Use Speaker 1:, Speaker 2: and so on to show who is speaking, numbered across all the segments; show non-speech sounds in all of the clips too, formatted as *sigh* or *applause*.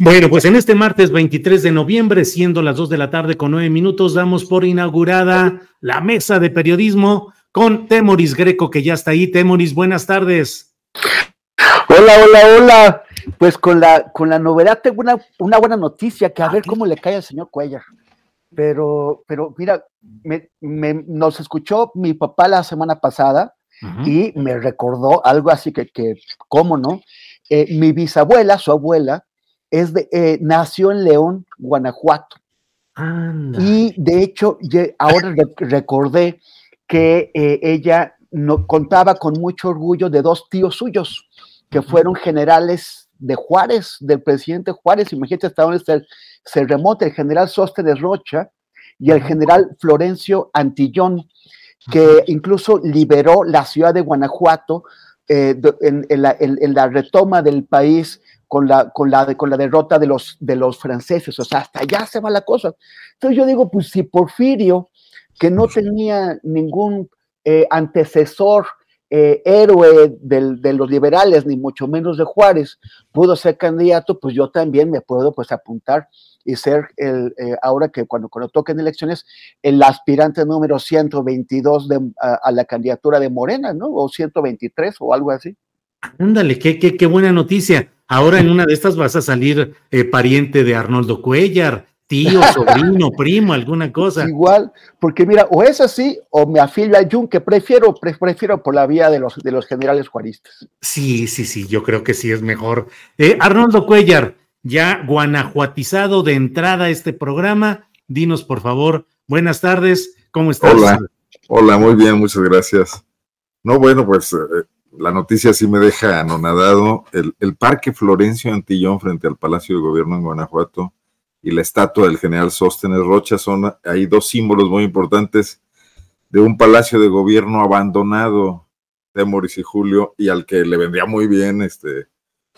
Speaker 1: Bueno, pues en este martes 23 de noviembre, siendo las 2 de la tarde con 9 minutos, damos por inaugurada la mesa de periodismo con Temoris Greco, que ya está ahí. Temoris, buenas tardes.
Speaker 2: Hola, hola, hola. Pues con la, con la novedad tengo una, una buena noticia, que a ver cómo le cae al señor Cuellar. Pero, pero mira, me, me- nos escuchó mi papá la semana pasada y me recordó algo así que, que ¿cómo no? Eh, mi bisabuela, su abuela, es de, eh, nació en León, Guanajuato.
Speaker 1: Anda.
Speaker 2: Y de hecho, ahora re- recordé que eh, ella no, contaba con mucho orgullo de dos tíos suyos, que fueron generales de Juárez, del presidente Juárez. Imagínate hasta dónde se, se remota el general Sóstenes Rocha y el general Florencio Antillón, que incluso liberó la ciudad de Guanajuato eh, de- en, en la, en- en la retoma del país con la, con la, con la derrota de los, de los franceses. O sea, hasta allá se va la cosa. Entonces yo digo, pues si Porfirio, que no tenía ningún eh, antecesor, eh, héroe del- de los liberales, ni mucho menos de Juárez, pudo ser candidato, pues yo también me puedo pues apuntar y ser el, eh, ahora que cuando, cuando toquen elecciones, el aspirante número 122 de, a, a la candidatura de Morena, ¿no? O 123 o algo así.
Speaker 1: Ándale, qué, qué, qué buena noticia. Ahora en una de estas vas a salir eh, pariente de Arnoldo Cuellar, tío, *laughs* sobrino, primo, alguna cosa.
Speaker 2: Igual, porque mira, o es así, o me afilio a Jun, que prefiero, pre- prefiero por la vía de los, de los generales juaristas.
Speaker 1: Sí, sí, sí, yo creo que sí es mejor. Eh, Arnoldo Cuellar, ya guanajuatizado de entrada a este programa, dinos por favor, buenas tardes, ¿cómo estás?
Speaker 3: Hola, hola, muy bien, muchas gracias. No, bueno, pues eh, la noticia sí me deja anonadado. El, el Parque Florencio Antillón frente al Palacio de Gobierno en Guanajuato y la estatua del general Sóstenes Rocha son hay dos símbolos muy importantes de un palacio de gobierno abandonado, Temoris y Julio, y al que le vendría muy bien este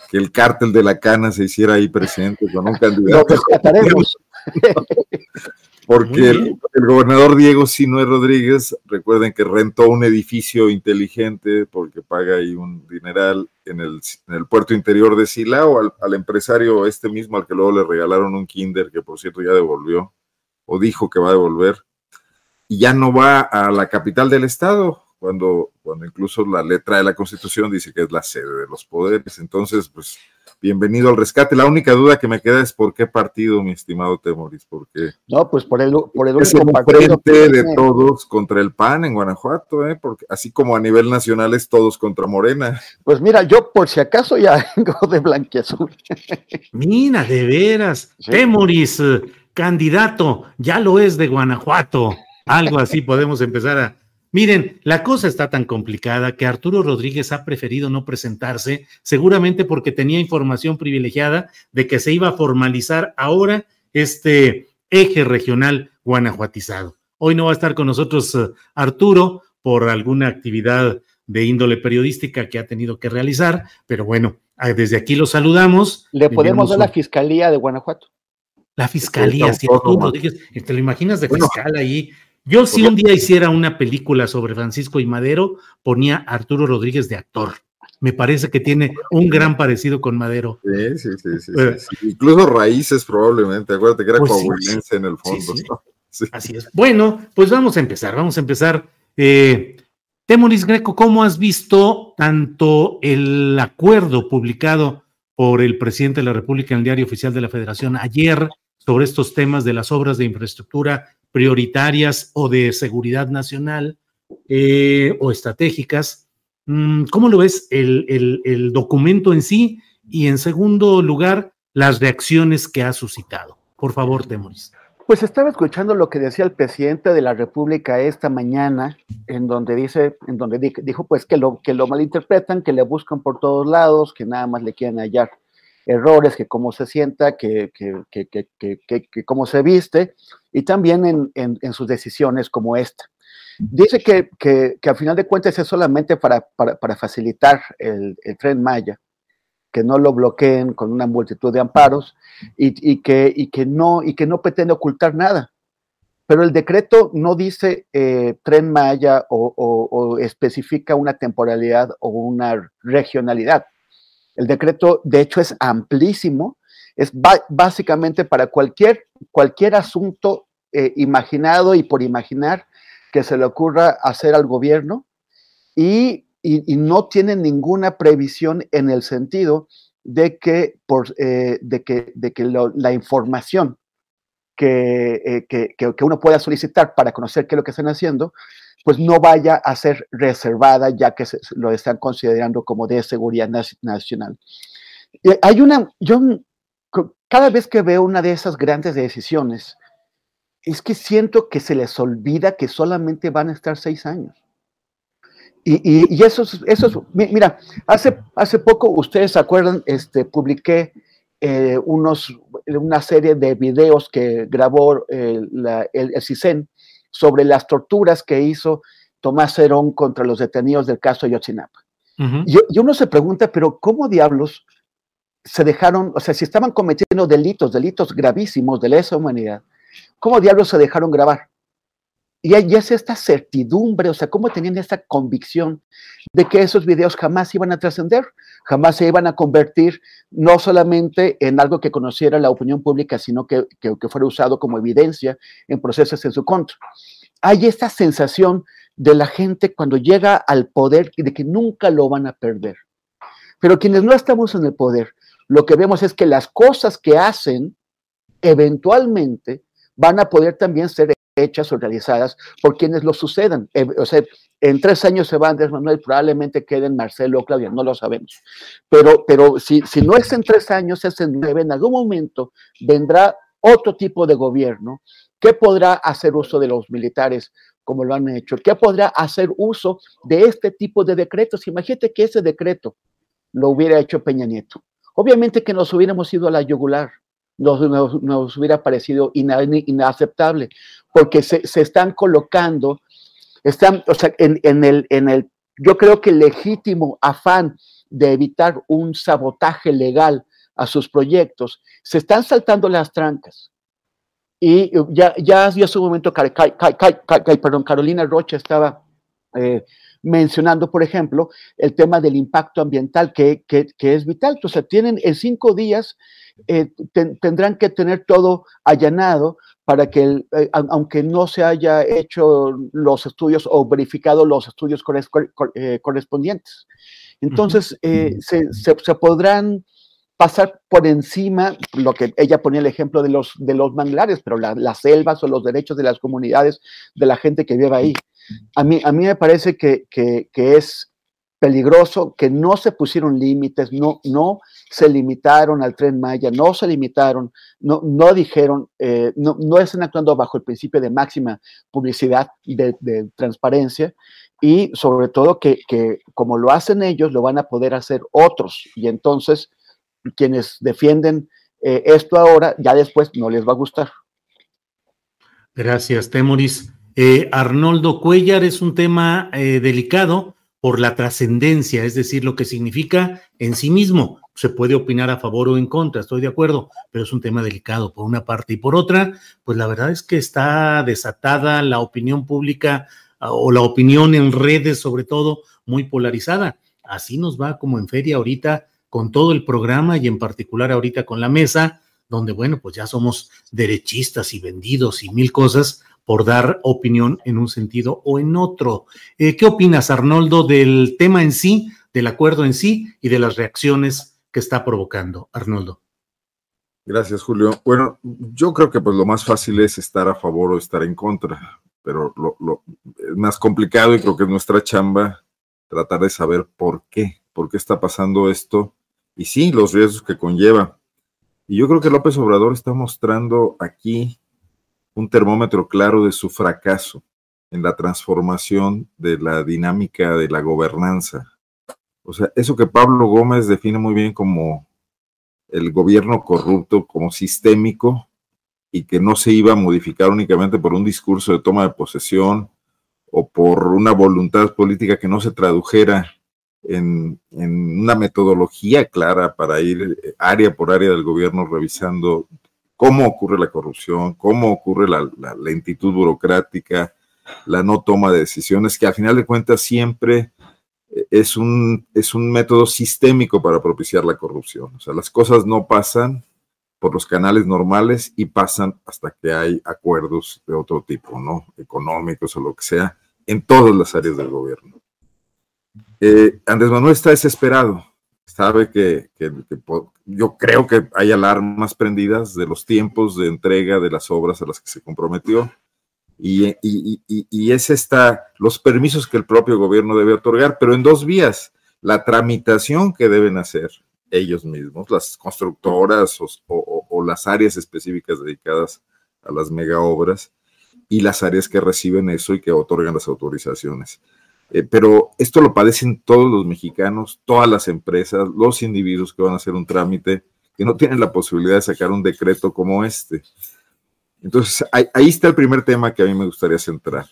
Speaker 3: que el cártel de la cana se hiciera ahí presente con un *laughs*
Speaker 2: Lo
Speaker 3: candidato
Speaker 2: rescataremos. *laughs*
Speaker 3: porque el, gobernador Diego Sinue Rodríguez, recuerden que rentó un edificio inteligente porque paga ahí un dineral en el, en el puerto interior de Silao al, al empresario este mismo al que luego le regalaron un kinder que por cierto ya devolvió o dijo que va a devolver y ya no va a la capital del estado cuando, cuando incluso la letra de la constitución dice que es la sede de los poderes. Entonces, pues bienvenido al rescate. La única duda que me queda es por qué partido, mi estimado Temoris, porque
Speaker 2: No, pues por el, por el
Speaker 3: es
Speaker 2: único partido
Speaker 3: frente de todos contra el PAN en Guanajuato, ¿eh? porque así como a nivel nacional es todos contra Morena.
Speaker 2: Pues mira, yo por si acaso ya *laughs* vengo de blanquiazul.
Speaker 1: Mira, de veras,
Speaker 2: Sí.
Speaker 1: Temoris, eh, candidato, ya lo es de Guanajuato, algo así podemos empezar a... Miren, la cosa está tan complicada que Arturo Rodríguez ha preferido no presentarse, seguramente porque tenía información privilegiada de que se iba a formalizar ahora este eje regional guanajuatizado. Hoy no va a estar con nosotros eh, Arturo por alguna actividad de índole periodística que ha tenido que realizar, pero bueno, desde aquí lo saludamos.
Speaker 2: Le podemos dar la fiscalía de Guanajuato.
Speaker 1: la fiscalía, si Arturo. Rodríguez, ¿te lo imaginas de
Speaker 3: Bueno.
Speaker 1: fiscal ahí Yo si un día hiciera una película sobre Francisco y Madero, ponía a Arturo Rodríguez de actor. Me parece que tiene un gran parecido con Madero.
Speaker 3: Sí, sí, sí, sí, Incluso raíces probablemente. Acuérdate que era pues coahuilense en el fondo. *laughs*
Speaker 1: Así es. Bueno, pues vamos a empezar, vamos a empezar. Eh, Temoris Greco, ¿cómo has visto tanto el acuerdo publicado por el presidente de la República en el Diario Oficial de la Federación ayer sobre estos temas de las obras de infraestructura prioritarias o de seguridad nacional eh, o estratégicas? Mm, ¿Cómo lo ves el, el documento en sí? Y en segundo lugar, las reacciones que ha suscitado. Por favor, Temoris.
Speaker 2: Pues estaba escuchando lo que decía el presidente de la República esta mañana, en donde dice, en donde dijo pues que lo, que lo malinterpretan, que le buscan por todos lados, que nada más le quieren hallar errores, que cómo se sienta, que, que, que, cómo se viste, y también en, en, sus decisiones como esta. Dice que, que, al final de cuentas es solamente para, para, para facilitar el, el tren Maya, que no lo bloqueen con una multitud de amparos y, que, y, que, no, y que no pretende ocultar nada. Pero el decreto no dice eh, tren Maya o, especifica una temporalidad o una regionalidad. El decreto, de hecho, es amplísimo, es básicamente para cualquier, cualquier asunto eh, imaginado y por imaginar que se le ocurra hacer al gobierno. Y no tienen ninguna previsión en el sentido de que, por, eh, de que, de que la información eh, que, que, que, uno pueda solicitar para conocer qué es lo que están haciendo, pues no vaya a ser reservada ya que se, lo están considerando como de seguridad nacional. hay una, yo cada vez que veo una de esas grandes decisiones, es que siento que se les olvida que solamente van a estar seis años. Y, y, eso, eso mira, hace, hace poco, ustedes se acuerdan, este, publiqué eh, unos, una serie de videos que grabó eh, el, el, CISEN sobre las torturas que hizo Tomás Herón contra los detenidos del caso Yotzinapa. y, y, uno se pregunta, pero ¿cómo diablos se dejaron, o sea, si estaban cometiendo delitos, delitos gravísimos de lesa humanidad, ¿cómo diablos se dejaron grabar? Y es esta certidumbre, o sea, cómo tenían esta convicción de que esos videos jamás iban a trascender, jamás se iban a convertir no solamente en algo que conociera la opinión pública, sino que, que, fuera usado como evidencia en procesos en su contra. Hay esta sensación de la gente cuando llega al poder de que nunca lo van a perder. Pero quienes no estamos en el poder, lo que vemos es que las cosas que hacen eventualmente van a poder también ser hechas o realizadas por quienes lo sucedan. Eh, o sea, en tres años se va Andrés Manuel, probablemente queden Marcelo o Claudia, no lo sabemos. Pero, pero si, si no es en tres años, es en nueve, en algún momento vendrá otro tipo de gobierno que podrá hacer uso de los militares como lo han hecho, que podrá hacer uso de este tipo de decretos. Imagínate que ese decreto lo hubiera hecho Peña Nieto. Obviamente que nos hubiéramos ido a la yugular, nos, nos, hubiera parecido inaceptable, porque se, se, están colocando, están, o sea, en, en, el, en el, yo creo que legítimo afán de evitar un sabotaje legal a sus proyectos, se están saltando las trancas. Y ya, ya hace un momento, Carolina Rocha estaba eh, mencionando, por ejemplo, el tema del impacto ambiental que, que, que es vital. O sea, tienen en cinco días eh, tendrán que tener todo allanado para que, eh, aunque no se haya hecho los estudios o verificado los estudios eh, correspondientes. Entonces, se, se, podrán pasar por encima, lo que ella ponía el ejemplo de los, de los manglares, pero las selvas o los derechos de las comunidades, de la gente que vive ahí. A mí, a mí me parece que, que, que es peligroso, que no se pusieron límites, no, no se limitaron al tren Maya, no se limitaron, no, no dijeron, eh, no, no están actuando bajo el principio de máxima publicidad, de, de transparencia, y sobre todo que, que, como lo hacen ellos, lo van a poder hacer otros. Y entonces, quienes defienden eh, esto ahora, ya después no les va a gustar.
Speaker 1: Gracias, Temoris. Eh, Arnoldo Cuellar es un tema delicado por la trascendencia, es decir, lo que significa en sí mismo. Se puede opinar a favor o en contra, estoy de acuerdo, pero es un tema delicado por una parte y por otra, pues la verdad es que está desatada la opinión pública ah, o la opinión en redes sobre todo muy polarizada. Así nos va como en feria ahorita con todo el programa y en particular ahorita con la mesa, donde bueno, pues ya somos derechistas y vendidos y mil cosas, por dar opinión en un sentido o en otro. Eh, ¿Qué opinas, Arnoldo, del tema en sí, del acuerdo en sí y de las reacciones que está provocando, Arnoldo?
Speaker 3: Gracias, Julio. Bueno, yo creo que pues lo más fácil es estar a favor o estar en contra, pero lo, es más complicado y creo que es nuestra chamba tratar de saber por qué, por qué está pasando esto y sí, los riesgos que conlleva. Y yo creo que López Obrador está mostrando aquí un termómetro claro de su fracaso en la transformación de la dinámica de la gobernanza. O sea, eso que Pablo Gómez define muy bien como el gobierno corrupto, como sistémico, y que no se iba a modificar únicamente por un discurso de toma de posesión o por una voluntad política que no se tradujera en, en, una metodología clara para ir área por área del gobierno revisando cómo ocurre la corrupción, cómo ocurre la, lentitud burocrática, la no toma de decisiones, que al final de cuentas siempre eh, es un, es un método sistémico para propiciar la corrupción. O sea, las cosas no pasan por los canales normales y pasan hasta que hay acuerdos de otro tipo, ¿no? Económicos o lo que sea, en todas las áreas del gobierno. Eh, Andrés Manuel está desesperado sabe que, yo creo que hay alarmas prendidas de los tiempos de entrega de las obras a las que se comprometió. Y, y, es esta, los permisos que el propio gobierno debe otorgar, pero en dos vías. La tramitación que deben hacer ellos mismos, las constructoras o, o las áreas específicas dedicadas a las mega obras y las áreas que reciben eso y que otorgan las autorizaciones. Eh, pero esto lo padecen todos los mexicanos, todas las empresas, los individuos que van a hacer un trámite, que no tienen la posibilidad de sacar un decreto como este. Entonces, ahí, ahí está el primer tema que a mí me gustaría centrar.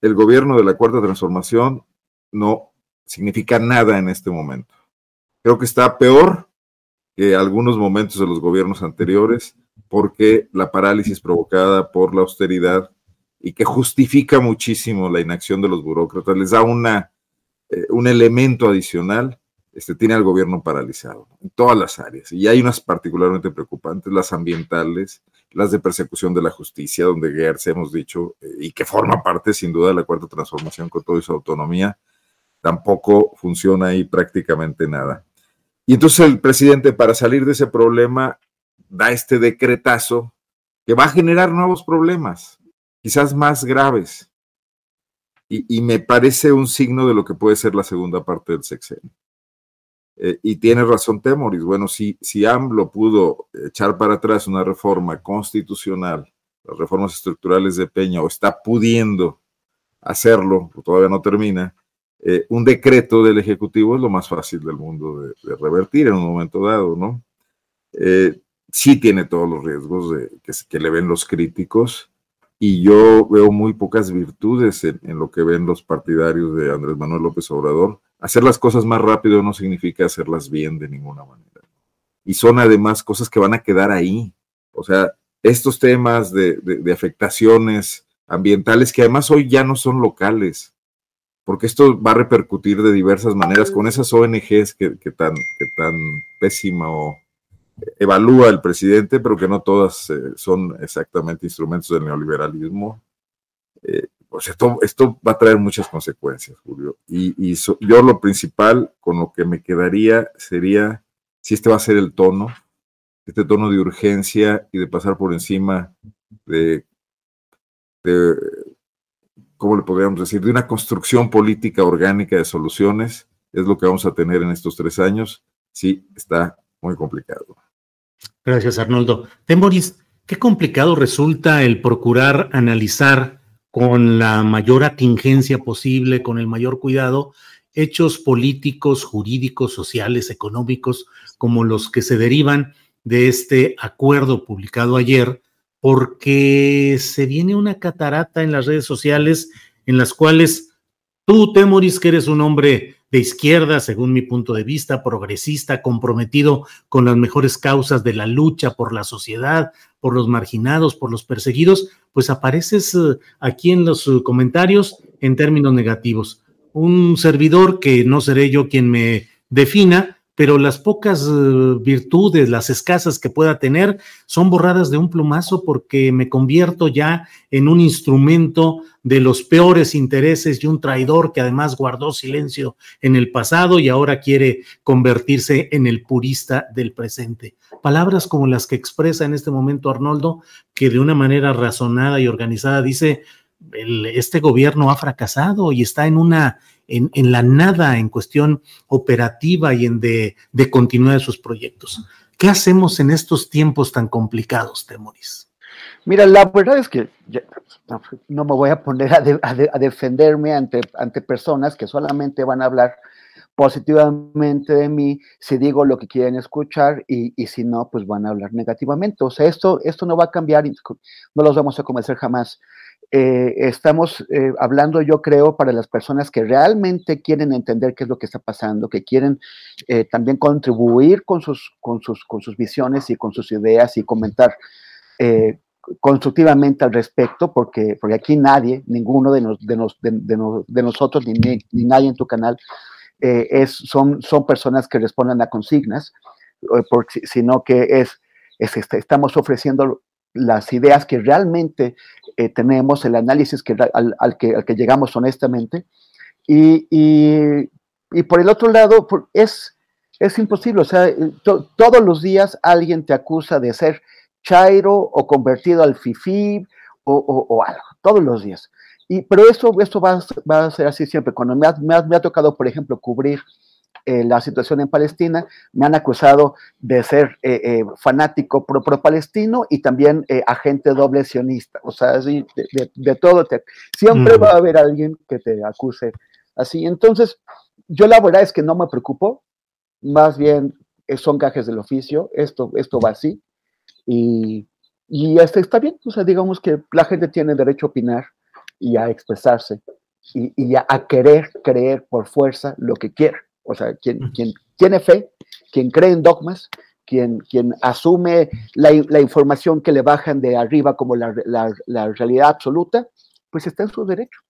Speaker 3: El gobierno de la Cuarta Transformación no significa nada en este momento. Creo que está peor que algunos momentos de los gobiernos anteriores porque la parálisis provocada por la austeridad y que justifica muchísimo la inacción de los burócratas, les da una, eh, un elemento adicional, este, tiene al gobierno paralizado en todas las áreas. Y hay unas particularmente preocupantes, las ambientales, las de persecución de la justicia, donde Gertz hemos dicho, eh, y que forma parte sin duda de la cuarta transformación con toda su autonomía, tampoco funciona ahí prácticamente nada. Y entonces el presidente, para salir de ese problema, da este decretazo que va a generar nuevos problemas quizás más graves. Y, me parece un signo de lo que puede ser la segunda parte del sexenio. Eh, y tiene razón Temoris. Bueno, si, si AMLO pudo echar para atrás una reforma constitucional, las reformas estructurales de Peña, o está pudiendo hacerlo, todavía no termina, eh, un decreto del Ejecutivo es lo más fácil del mundo de, revertir en un momento dado, ¿no? Eh, sí tiene todos los riesgos de, que, que, le ven los críticos, y yo veo muy pocas virtudes en, lo que ven los partidarios de Andrés Manuel López Obrador. Hacer las cosas más rápido no significa hacerlas bien de ninguna manera. Y son además cosas que van a quedar ahí. O sea, estos temas de, afectaciones ambientales que además hoy ya no son locales, porque esto va a repercutir de diversas maneras con esas ONGs que, que tan, que tan pésima o evalúa el presidente, pero que no todas eh, son exactamente instrumentos del neoliberalismo. Eh, pues esto, esto va a traer muchas consecuencias, Julio. Y, yo lo principal con lo que me quedaría sería si este va a ser el tono, este tono de urgencia y de pasar por encima de, de ¿cómo le podríamos decir? De una construcción política orgánica de soluciones, es lo que vamos a tener en estos tres años. Sí, está muy complicado.
Speaker 1: Gracias, Arnoldo. Temboris, qué complicado resulta el procurar analizar con la mayor atingencia posible, con el mayor cuidado, hechos políticos, jurídicos, sociales, económicos, como los que se derivan de este acuerdo publicado ayer, porque se viene una catarata en las redes sociales en las cuales Tú, Temoris, que eres un hombre de izquierda, según mi punto de vista, progresista, comprometido con las mejores causas de la lucha por la sociedad, por los marginados, por los perseguidos, pues apareces eh, aquí en los eh, comentarios en términos negativos. Un servidor que no seré yo quien me defina, pero las pocas eh, virtudes, las escasas que pueda tener, son borradas de un plumazo porque me convierto ya en un instrumento de los peores intereses y un traidor que además guardó silencio en el pasado y ahora quiere convertirse en el purista del presente. Palabras como las que expresa en este momento Arnoldo, que de una manera razonada y organizada dice, este gobierno ha fracasado y está en una en, la nada en cuestión operativa y en de, de continuidad de sus proyectos. ¿Qué hacemos en estos tiempos tan complicados, Temoris?
Speaker 2: Mira, la verdad es que no, me voy a poner a, defenderme ante, ante personas que solamente van a hablar positivamente de mí si digo lo que quieren escuchar y, y, si no, pues van a hablar negativamente. O sea, esto, esto no va a cambiar, no los vamos a convencer jamás. Eh, estamos eh, hablando, yo creo, para las personas que realmente quieren entender qué es lo que está pasando, que quieren eh, también contribuir con sus, con, sus, con sus visiones y con sus ideas y comentar constructivamente al respecto, porque, porque aquí nadie, ninguno de, de, nosotros, ni, ni, nadie en tu canal, es, son, son personas que responden a consignas, sino que es, es, este, estamos ofreciendo las ideas que realmente eh, tenemos, el análisis que, al, que, al, que, llegamos honestamente. Y, y, por el otro lado, es, es imposible, o sea, eh, todos los días alguien te acusa de ser chairo o convertido al fifi o, o, algo, todos los días. Y, pero eso, esto va, va, a ser así siempre. Cuando me me me ha tocado, por ejemplo, cubrir eh, la situación en Palestina, me han acusado de ser eh, eh, fanático pro-palestino y también agente doble sionista. O sea, de, de, todo. siempre va a haber alguien que te acuse así. Entonces, yo la verdad es que no me preocupo, más bien son gajes del oficio, esto, esto va así. Y, y este está bien, o sea, digamos que la gente tiene derecho a opinar y a expresarse y, y a, a, querer creer por fuerza lo que quiera. O sea, quien, quien tiene fe, quien cree en dogmas, quien, quien asume la, la información que le bajan de arriba como la, la, realidad absoluta, pues está en su derecho.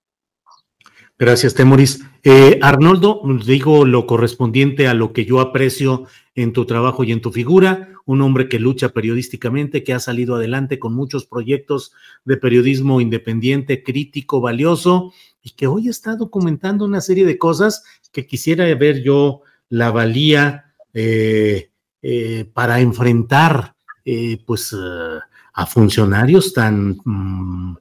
Speaker 1: Gracias, Temoris. Eh, Arnoldo, digo lo correspondiente a lo que yo aprecio en tu trabajo y en tu figura, un hombre que lucha periodísticamente, que ha salido adelante con muchos proyectos de periodismo independiente, crítico, valioso, y que hoy está documentando una serie de cosas que quisiera ver yo la valía eh, eh, para enfrentar eh, pues a funcionarios tan, mm,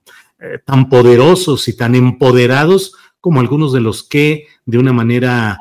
Speaker 1: tan poderosos y tan empoderados como algunos de los que de una manera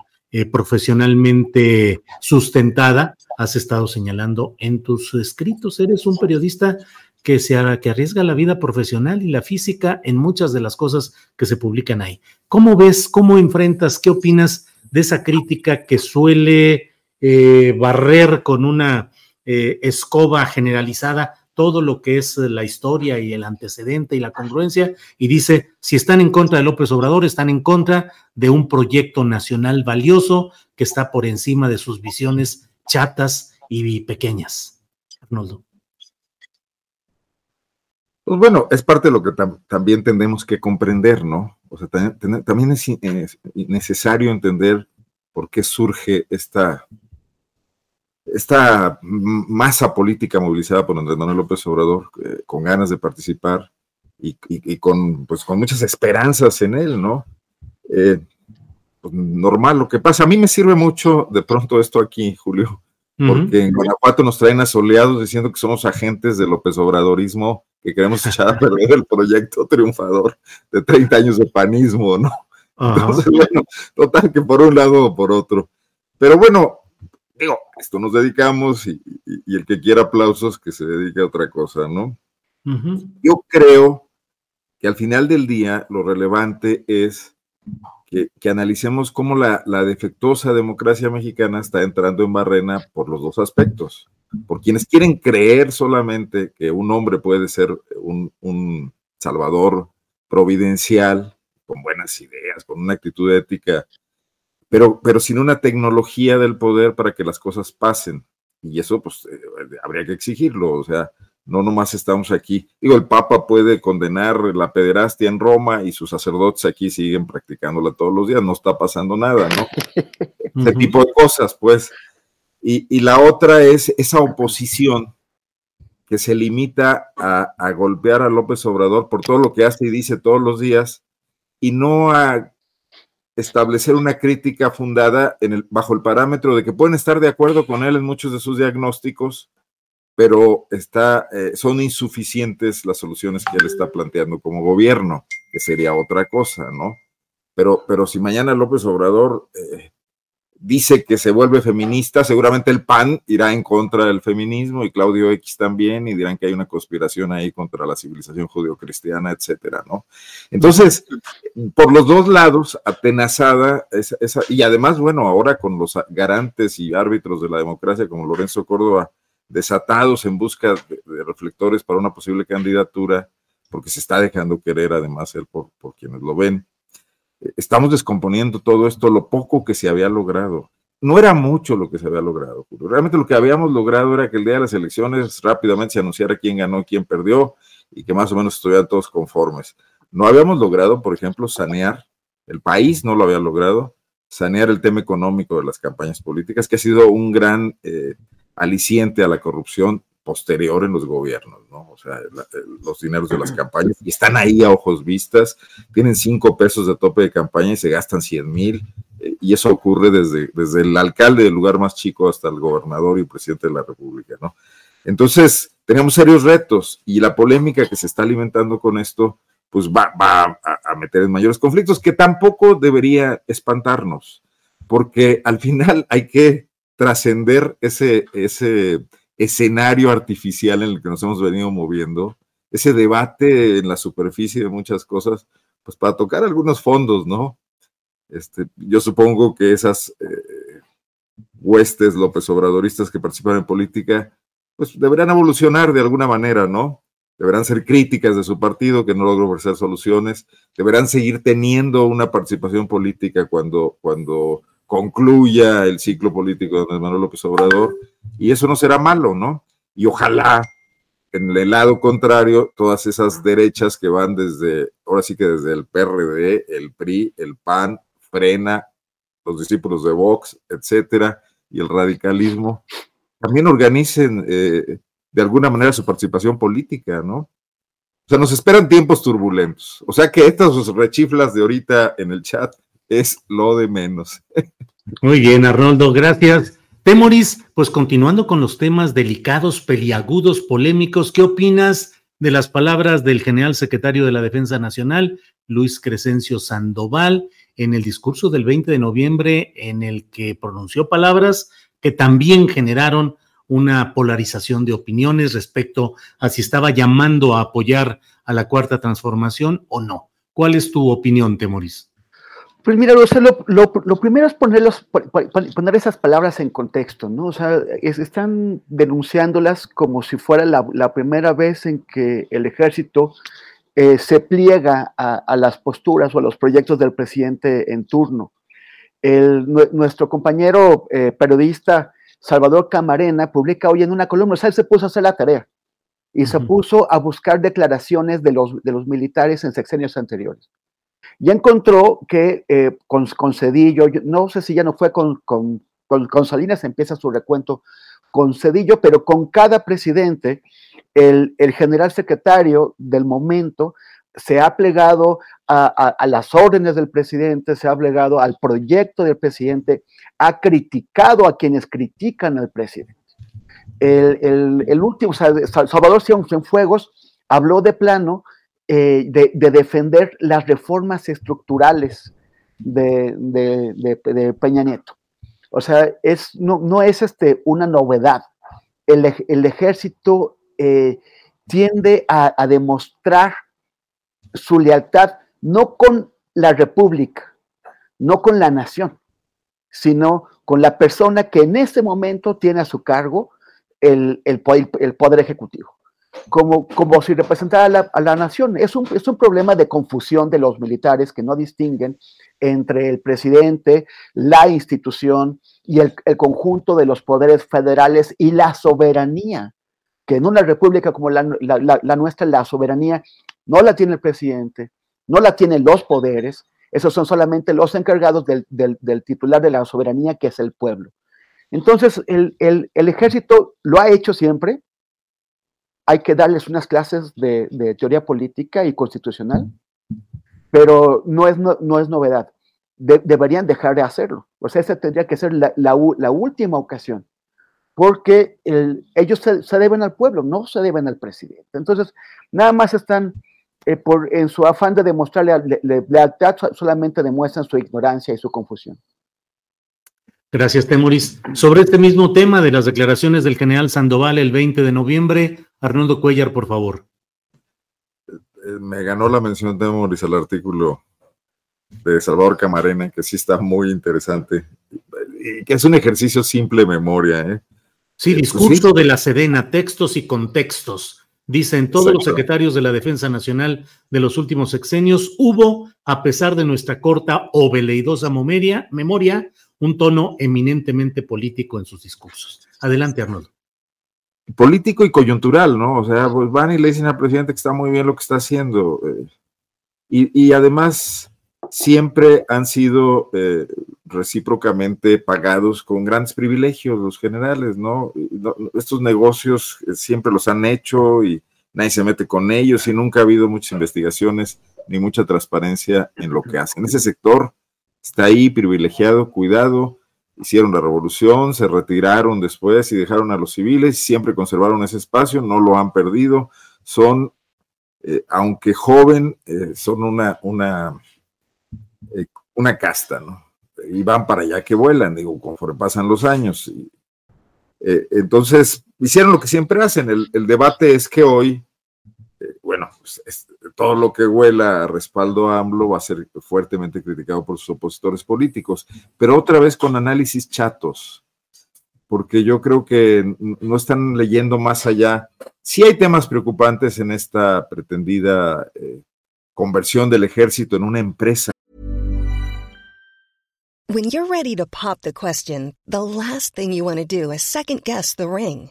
Speaker 1: profesionalmente sustentada has estado señalando en tus escritos. Eres un periodista que, se, que arriesga la vida profesional y la física en muchas de las cosas que se publican ahí. ¿Cómo ves, cómo enfrentas, qué opinas de esa crítica que suele eh, barrer con una eh, escoba generalizada todo lo que es la historia y el antecedente y la congruencia, y dice, si están en contra de López Obrador, están en contra de un proyecto nacional valioso que está por encima de sus visiones chatas y pequeñas. Arnoldo.
Speaker 3: Pues bueno, es parte de lo que también tenemos que comprender, ¿no? O sea, también, es, necesario entender por qué surge esta, esta masa política movilizada por Andrés Manuel López Obrador, eh, con ganas de participar y, con, pues, con muchas esperanzas en él, ¿no? Eh, pues, normal, lo que pasa, a mí me sirve mucho de pronto esto aquí, Julio, porque en Guanajuato nos traen asoleados diciendo que somos agentes del López Obradorismo que queremos echar a *laughs* perder el proyecto triunfador de 30 años de panismo, ¿no? Entonces, bueno, total que por un lado o por otro. Pero bueno, digo, esto nos dedicamos y, el que quiera aplausos que se dedique a otra cosa, ¿no? Yo creo que al final del día lo relevante es que, analicemos cómo la, la, defectuosa democracia mexicana está entrando en barrena por los dos aspectos por quienes quieren creer solamente que un hombre puede ser un, salvador providencial con buenas ideas, con una actitud ética, pero, pero sin una tecnología del poder para que las cosas pasen. Y eso, pues, eh, habría que exigirlo. O sea, no nomás estamos aquí. Digo, el Papa puede condenar la pederastia en Roma y sus sacerdotes aquí siguen practicándola todos los días, no está pasando nada, ¿no? *laughs* Ese tipo de cosas, pues. Y, la otra es esa oposición que se limita a, a, golpear a López Obrador por todo lo que hace y dice todos los días y no a establecer una crítica fundada en el, bajo el parámetro de que pueden estar de acuerdo con él en muchos de sus diagnósticos, pero está, eh, son insuficientes las soluciones que él está planteando como gobierno, que sería otra cosa, ¿no? Pero, pero si mañana López Obrador eh, dice que se vuelve feminista, seguramente el PAN irá en contra del feminismo y Claudio X también, y dirán que hay una conspiración ahí contra la civilización judio-cristiana, etcétera, ¿no? Entonces, por los dos lados, atenazada, esa, y además, bueno, ahora con los garantes y árbitros de la democracia como Lorenzo Córdoba, desatados en busca de, reflectores para una posible candidatura, porque se está dejando querer además él por quienes lo ven. Estamos descomponiendo todo esto, lo poco que se había logrado. No era mucho lo que se había logrado. Realmente lo que habíamos logrado era que el día de las elecciones rápidamente se anunciara quién ganó, quién perdió y que más o menos estuvieran todos conformes. No habíamos logrado, por ejemplo, sanear, el país no lo había logrado, sanear el tema económico de las campañas políticas, que ha sido un gran eh, aliciente a la corrupción posterior en los gobiernos, ¿no? O sea, los dineros de las campañas, y están ahí a ojos vistas, tienen cinco pesos de tope de campaña y se gastan 100 mil, eh, y eso ocurre desde, desde el alcalde del lugar más chico hasta el gobernador y presidente de la República, ¿no? Entonces, tenemos serios retos, y la polémica que se está alimentando con esto, pues va, va a, a meter en mayores conflictos, que tampoco debería espantarnos, porque al final hay que trascender ese, ese escenario artificial en el que nos hemos venido moviendo, ese debate en la superficie de muchas cosas, pues para tocar algunos fondos, ¿no? Este, yo supongo que esas eh, huestes López Obradoristas que participan en política, pues deberán evolucionar de alguna manera, ¿no? Deberán ser críticas de su partido que no logró ofrecer soluciones, deberán seguir teniendo una participación política cuando, cuando concluya el ciclo político de Manuel López Obrador, y eso no será malo, ¿no? Y ojalá, en el lado contrario, todas esas derechas que van desde, ahora sí que desde el PRD, el PRI, el PAN, Frena, los discípulos de Vox, etcétera, y el radicalismo, también organicen eh, de alguna manera su participación política, ¿no? O sea, nos esperan tiempos turbulentos. O sea que estas rechiflas de ahorita en el chat es lo de menos.
Speaker 1: Muy bien, Arnoldo, gracias. Temoris, pues continuando con los temas delicados, peliagudos, polémicos, ¿qué opinas de las palabras del general secretario de la Defensa Nacional, Luis Crescencio Sandoval, en el discurso del 20 de noviembre, en el que pronunció palabras que también generaron una polarización de opiniones respecto a si estaba llamando a apoyar a la cuarta transformación o no? ¿Cuál es tu opinión, Temoris?
Speaker 2: Pues mira, lo, primero es ponerlos, poner esas palabras en contexto, ¿no? O sea, están denunciándolas como si fuera la, primera vez en que el ejército eh, se pliega a, las posturas o a los proyectos del presidente en turno. nuestro compañero eh, periodista Salvador Camarena publica hoy en una columna, o sea, él se puso a hacer la tarea y se puso a buscar declaraciones de los, de los militares en sexenios anteriores ya encontró que eh, con, Cedillo, no sé si ya no fue con, con, Salinas, empieza su recuento con Cedillo, pero con cada presidente, el, general secretario del momento se ha plegado a, las órdenes del presidente, se ha plegado al proyecto del presidente, ha criticado a quienes critican al presidente. El, último, Salvador Cienfuegos habló de plano eh, de, defender las reformas estructurales de, Peña Nieto. O sea, es, no, es este, una novedad. El, ejército eh, tiende a, demostrar su lealtad no con la república, no con la nación, sino con la persona que en ese momento tiene a su cargo el, el poder ejecutivo. Como, como si representara a la, a la nación. Es un, es un problema de confusión de los militares que no distinguen entre el presidente, la institución y el, conjunto de los poderes federales y la soberanía, que en una república como la, la, nuestra, la soberanía no la tiene el presidente, no la tienen los poderes, esos son solamente los encargados del, del, titular de la soberanía, que es el pueblo. Entonces, el, el, ejército lo ha hecho siempre. Hay que darles unas clases de, de teoría política y constitucional, pero no es, no, no es novedad. De, deberían dejar de hacerlo. O sea, esa tendría que ser la, la, la última ocasión, porque el, ellos se, se, deben al pueblo, no se deben al presidente. Entonces, nada más están, eh, por, en su afán de demostrarle lealtad, solamente demuestran su ignorancia y su confusión.
Speaker 1: Gracias, Temoris. Sobre este mismo tema de las declaraciones del general Sandoval el 20 de noviembre, Arnoldo Cuellar, por favor.
Speaker 3: Me ganó la mención, Temoris, al artículo de Salvador Camarena, que sí está muy interesante, y que es un ejercicio simple memoria. ¿eh?
Speaker 1: Sí, discurso pues sí. de la Sedena, textos y contextos. Dicen todos Exacto. los secretarios de la Defensa Nacional de los últimos sexenios, hubo, a pesar de nuestra corta o veleidosa memoria, memoria un tono eminentemente político en sus discursos. Adelante, Arnoldo.
Speaker 3: Político y coyuntural, ¿no? O sea, pues van y le dicen al presidente que está muy bien lo que está haciendo. Eh, y, y, además, siempre han sido eh, recíprocamente pagados con grandes privilegios los generales, ¿no? Estos negocios eh, siempre los han hecho y nadie se mete con ellos y nunca ha habido muchas investigaciones ni mucha transparencia en lo que hacen. Ese sector está ahí privilegiado, cuidado, hicieron la revolución, se retiraron después y dejaron a los civiles, siempre conservaron ese espacio, no lo han perdido, son, eh, aunque joven, eh, son una, una, eh, una casta, ¿no? Y van para allá que vuelan, digo, conforme pasan los años. Y, entonces, hicieron lo que siempre hacen, el debate es que hoy, bueno, pues, es, todo lo que huela a respaldo a AMLO va a ser fuertemente criticado por sus opositores políticos, pero otra vez con análisis chatos, porque yo creo que no están leyendo más allá. Sí hay temas preocupantes en esta pretendida eh, conversión del ejército en una empresa.
Speaker 4: When you're ready to pop the question, the last thing you want to do is second guess the ring.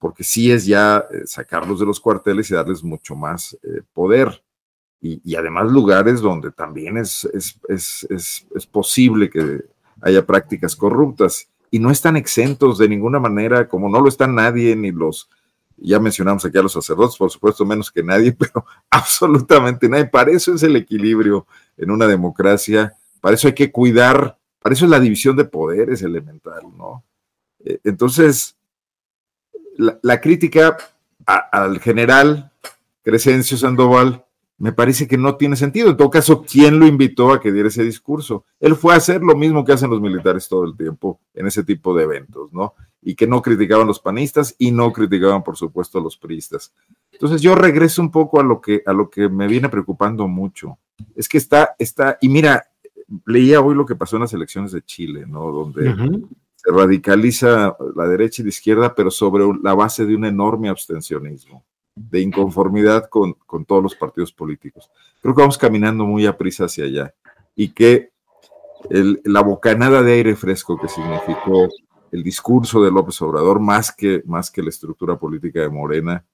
Speaker 3: Porque sí es ya eh, sacarlos de los cuarteles y darles mucho más eh, poder. Y, y, además lugares donde también es, es, es, es, posible que haya prácticas corruptas y no están exentos de ninguna manera, como no lo están nadie, ni los, ya mencionamos aquí a los sacerdotes, por supuesto, menos que nadie, *laughs* pero absolutamente nadie. Para eso es el equilibrio en una democracia, para eso hay que cuidar, para eso es la división de poderes elemental, ¿no? Eh, entonces, la, la crítica al general Crescencio Sandoval me parece que no tiene sentido. En todo caso, ¿quién lo invitó a que diera ese discurso? Él fue a hacer lo mismo que hacen los militares todo el tiempo en ese tipo de eventos, ¿no? Y que no criticaban los panistas y no criticaban, por supuesto, a los priistas. Entonces yo regreso un poco a lo que, a lo que me viene preocupando mucho. Es que está, está, y mira, leía hoy lo que pasó en las elecciones de Chile, ¿no? Donde se radicaliza la derecha y la izquierda, pero sobre la base de un enorme abstencionismo, de inconformidad con, con todos los partidos políticos. Creo que vamos caminando muy a prisa hacia allá y que el, la bocanada de aire fresco que significó el discurso de López Obrador, más que, más que la estructura política de Morena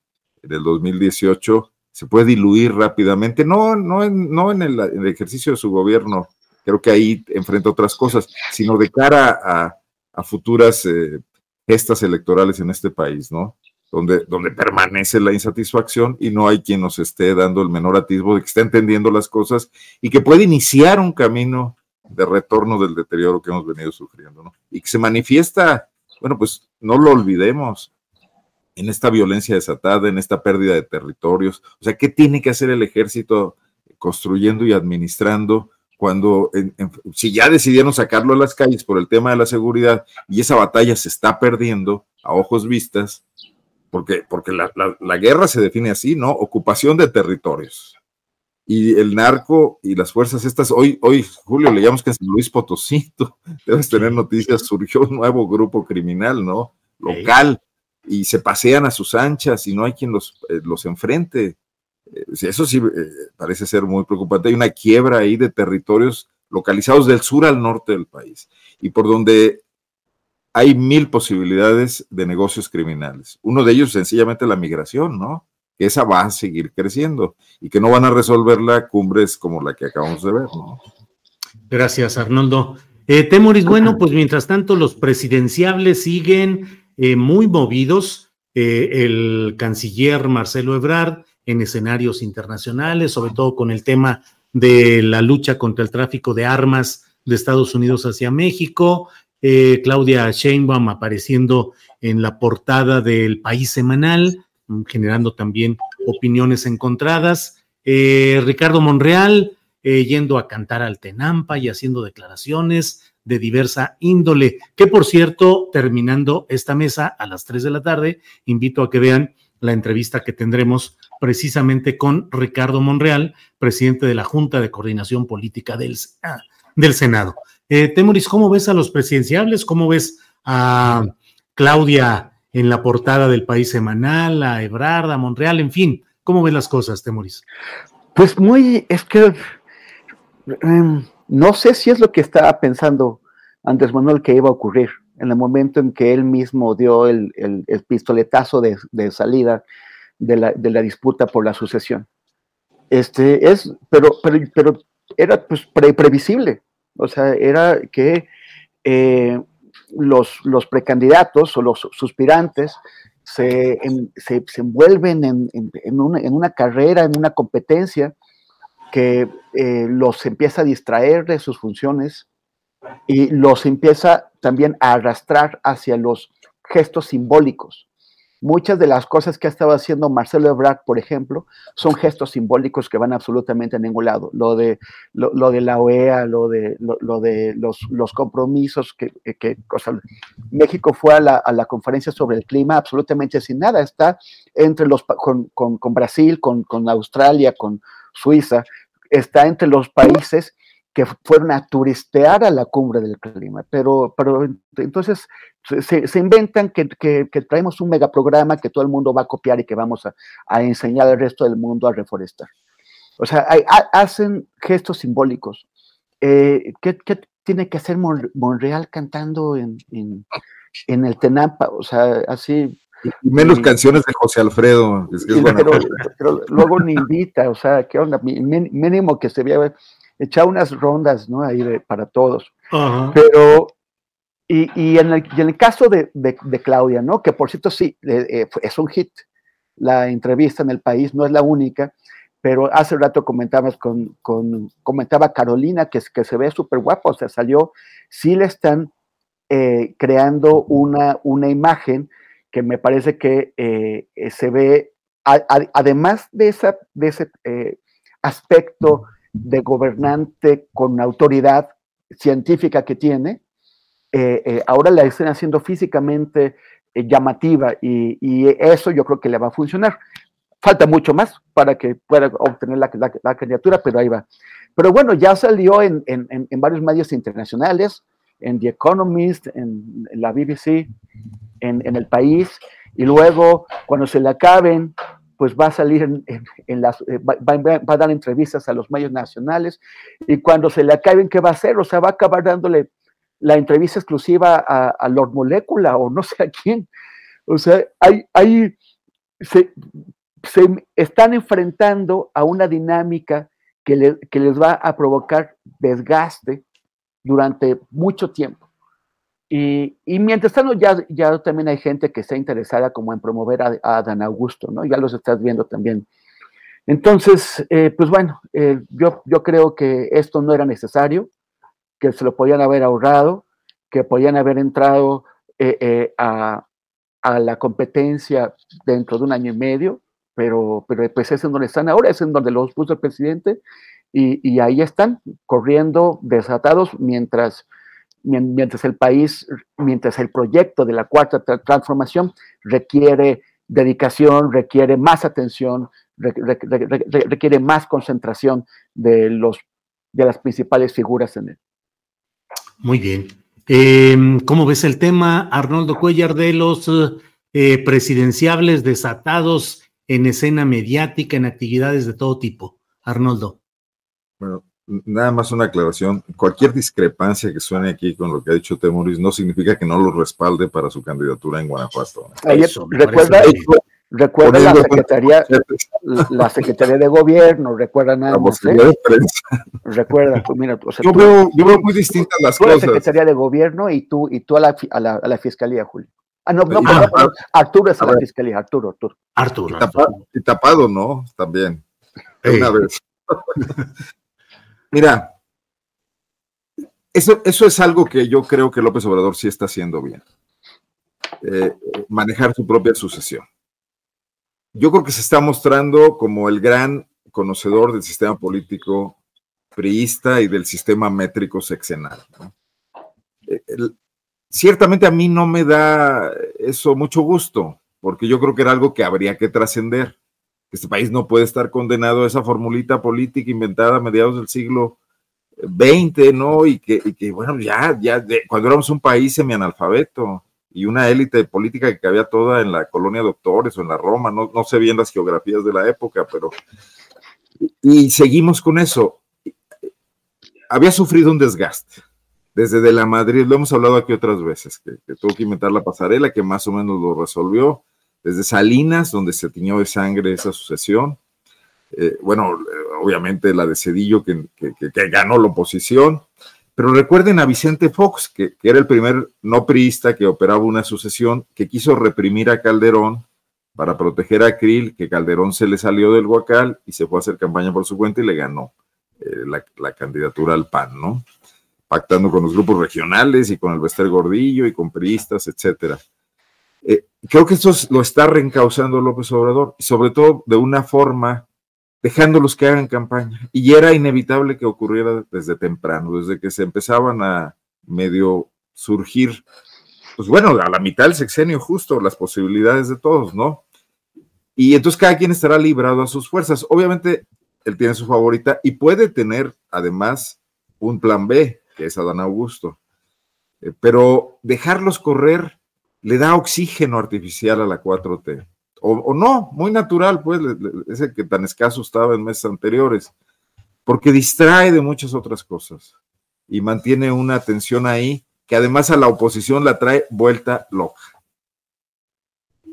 Speaker 3: en el 2018, se puede diluir rápidamente, no, no, en, no en, el, ejercicio de su gobierno, creo que ahí enfrenta otras cosas, sino de cara a, futuras eh, gestas electorales en este país, ¿no? Donde, donde permanece la insatisfacción y no hay quien nos esté dando el menor atisbo de que está entendiendo las cosas y que puede iniciar un camino de retorno del deterioro que hemos venido sufriendo, ¿no? Y que se manifiesta, bueno, pues no lo olvidemos, en esta violencia desatada, en esta pérdida de territorios. O sea, ¿qué tiene que hacer el ejército construyendo y administrando cuando, si ya decidieron sacarlo a las calles por el tema de la seguridad y esa batalla se está perdiendo a ojos vistas, porque, porque la, la guerra se define así, ¿no? Ocupación de territorios y el narco y las fuerzas estas, hoy, hoy, Julio, leíamos que en San Luis Potosí, *laughs* debes tener noticias, surgió un nuevo grupo criminal, ¿no? Local, y se pasean a sus anchas y no hay quien los, eh, los enfrente. Eso sí eh, parece ser muy preocupante. Hay una quiebra ahí de territorios localizados del sur al norte del país y por donde hay mil posibilidades de negocios criminales. Uno de ellos sencillamente la migración, ¿no? que esa va a seguir creciendo y que no van a resolverla cumbres como la que acabamos de ver.
Speaker 1: Gracias, Arnoldo. Eh, Temoris, bueno, pues mientras tanto los presidenciables siguen eh, muy movidos. Eh, el canciller Marcelo Ebrard en escenarios internacionales, sobre todo con el tema de la lucha contra el tráfico de armas de Estados Unidos hacia México. Claudia Sheinbaum apareciendo en la portada del País Semanal. Mm, generando también opiniones encontradas. Eh, Ricardo Monreal eh, yendo a cantar al Tenampa y haciendo declaraciones de diversa índole, que por cierto, terminando esta mesa a las 3 de la tarde, invito a que vean la entrevista que tendremos precisamente con Ricardo Monreal, presidente de la Junta de Coordinación Política del, ah, Senado. Eh, Temoris, ¿cómo ves a los presidenciables? ¿Cómo ves a Claudia en la portada del País Semanal, a Ebrard, a Montreal, en fin. ¿Cómo ves las cosas, Temoris?
Speaker 2: Pues muy, es que em, no sé si es lo que estaba pensando Andrés Manuel que iba a ocurrir en el momento en que él mismo dio el, pistoletazo de, salida de la, disputa por la sucesión. Este es, pero, pero, pero era pues previsible. O sea, era que eh, los, los precandidatos o los suspirantes se, se, envuelven en, en, una, carrera, en una competencia que eh, los empieza a distraer de sus funciones y los empieza también a arrastrar hacia los gestos simbólicos muchas de las cosas que ha estado haciendo Marcelo Ebrard, por ejemplo, son gestos simbólicos que van absolutamente a ningún lado. Lo de, lo, de la OEA, lo de, lo, de los, compromisos que, que México fue a la, a la, conferencia sobre el clima absolutamente sin nada. Está entre los, con, con, con Brasil, con, con Australia, con Suiza, está entre los países que fueron a turistear a la cumbre del clima, pero, pero entonces se, inventan que, traemos un megaprograma que todo el mundo va a copiar y que vamos a, enseñar al resto del mundo a reforestar. O sea, hacen gestos simbólicos. Eh, ¿qué, tiene que hacer Monreal cantando en, el Tenampa? O sea, así...
Speaker 3: menos canciones de José Alfredo.
Speaker 2: pero, luego ni invita, o sea, ¿qué onda? Mínimo que se vea echar unas rondas, ¿no? Ahí para todos. Pero, y, en el, caso de, Claudia, ¿no? Que por cierto sí, eh, eh, es un hit. La entrevista en el país no es la única, pero hace rato comentabas con, comentaba Carolina que, que se ve súper guapa, o sea, salió, sí le están eh, creando una, una imagen que me parece que se ve, además de, esa, de ese aspecto de gobernante con autoridad científica que tiene, eh, eh, ahora la están haciendo físicamente eh, llamativa y, eso yo creo que le va a funcionar. Falta mucho más para que pueda obtener la, candidatura, pero ahí va. Pero bueno, ya salió en, varios medios internacionales, en The Economist, en, la BBC, en, el país, y luego cuando se le acaben pues va a salir en, las, eh, va, a dar entrevistas a los medios nacionales y cuando se le acaben, ¿qué va a hacer? O sea, va a acabar dándole la entrevista exclusiva a, Lord Molecula o no *laughs* sé a quién. O sea, hay, hay se, se están enfrentando a una dinámica que, les va a provocar desgaste durante mucho tiempo. Y, mientras tanto, ya, también hay gente que está interesada como en promover a, a Dan Augusto, ¿no? Ya los estás viendo también. Entonces, eh, pues bueno, eh, yo, yo creo que esto no era necesario, que se lo podían haber ahorrado, que podían haber entrado eh, a, a, la competencia dentro de un año y medio, pero, pero pues es en donde están ahora, es en donde los puso el presidente, y, y ahí están, corriendo desatados mientras mientras el país, mientras el proyecto de la cuarta transformación requiere dedicación, requiere más atención, requiere más concentración de, los, de las principales figuras en él.
Speaker 1: Muy bien. Em, ¿Cómo ves el tema, Arnoldo Cuellar, de los eh, presidenciables desatados en escena mediática, en actividades de todo tipo? Arnoldo.
Speaker 3: Bueno, nada más una aclaración. Cualquier discrepancia que suene aquí con lo que ha dicho Temuris no significa que no lo respalde para su candidatura en Guanajuato.
Speaker 2: recuerda, recuerda la Secretaría, la Secretaría de Gobierno, recuerda nada más. ¿eh? Recuerda, pues mira,
Speaker 3: yo, veo, yo, veo, muy distintas las cosas.
Speaker 2: la Secretaría de Gobierno y tú, y tú a, la, a, la, a la Fiscalía, Julio. Ah, no, no, ah, Arturo es a, la Fiscalía, Arturo, Arturo.
Speaker 1: Arturo.
Speaker 3: Y, tapado, ¿no? También. Una vez. *laughs* Mira, eso, eso es algo que yo creo que López Obrador sí está haciendo bien. Eh, manejar su propia sucesión. Yo creo que se está mostrando como el gran conocedor del sistema político priista y del sistema métrico sexenal. Eh, ciertamente a mí no me da eso mucho gusto, porque yo creo que era algo que habría que trascender. Este país no puede estar condenado a esa formulita política inventada a mediados del siglo XX, ¿no? Y que, bueno, ya, ya, cuando éramos un país semianalfabeto y una élite política que cabía toda en la colonia doctores o en la Roma, no, no sé bien las geografías de la época, pero... Y seguimos con eso. Había sufrido un desgaste desde de la Madrid, lo hemos hablado aquí otras veces, que tuvo que inventar la pasarela, que más o menos lo resolvió desde Salinas, donde se tiñó de sangre esa sucesión. Eh, bueno, eh, obviamente la de Cedillo, que, ganó la oposición. Pero recuerden a Vicente Fox, que, era el primer no priista que operaba una sucesión, que quiso reprimir a Calderón para proteger a Krill, que Calderón se le salió del Huacal y se fue a hacer campaña por su cuenta y le ganó eh, la, candidatura al PAN, ¿no? Pactando con los grupos regionales y con el Bester Gordillo y con priistas, etcétera. Eh, creo que esto lo está reencauzando López Obrador, sobre todo de una forma dejándolos que hagan campaña. Y era inevitable que ocurriera desde temprano, desde que se empezaban a medio surgir, pues bueno, a la mitad del sexenio justo, las posibilidades de todos, ¿no? Y entonces cada quien estará librado a sus fuerzas. Obviamente, él tiene su favorita y puede tener además un plan B, que es Adán Augusto. Eh, pero dejarlos correr le da oxígeno artificial a la 4T. O, no, muy natural, pues, ese que tan escaso estaba en meses anteriores, porque distrae de muchas otras cosas y mantiene una atención ahí que además a la oposición la trae vuelta loca.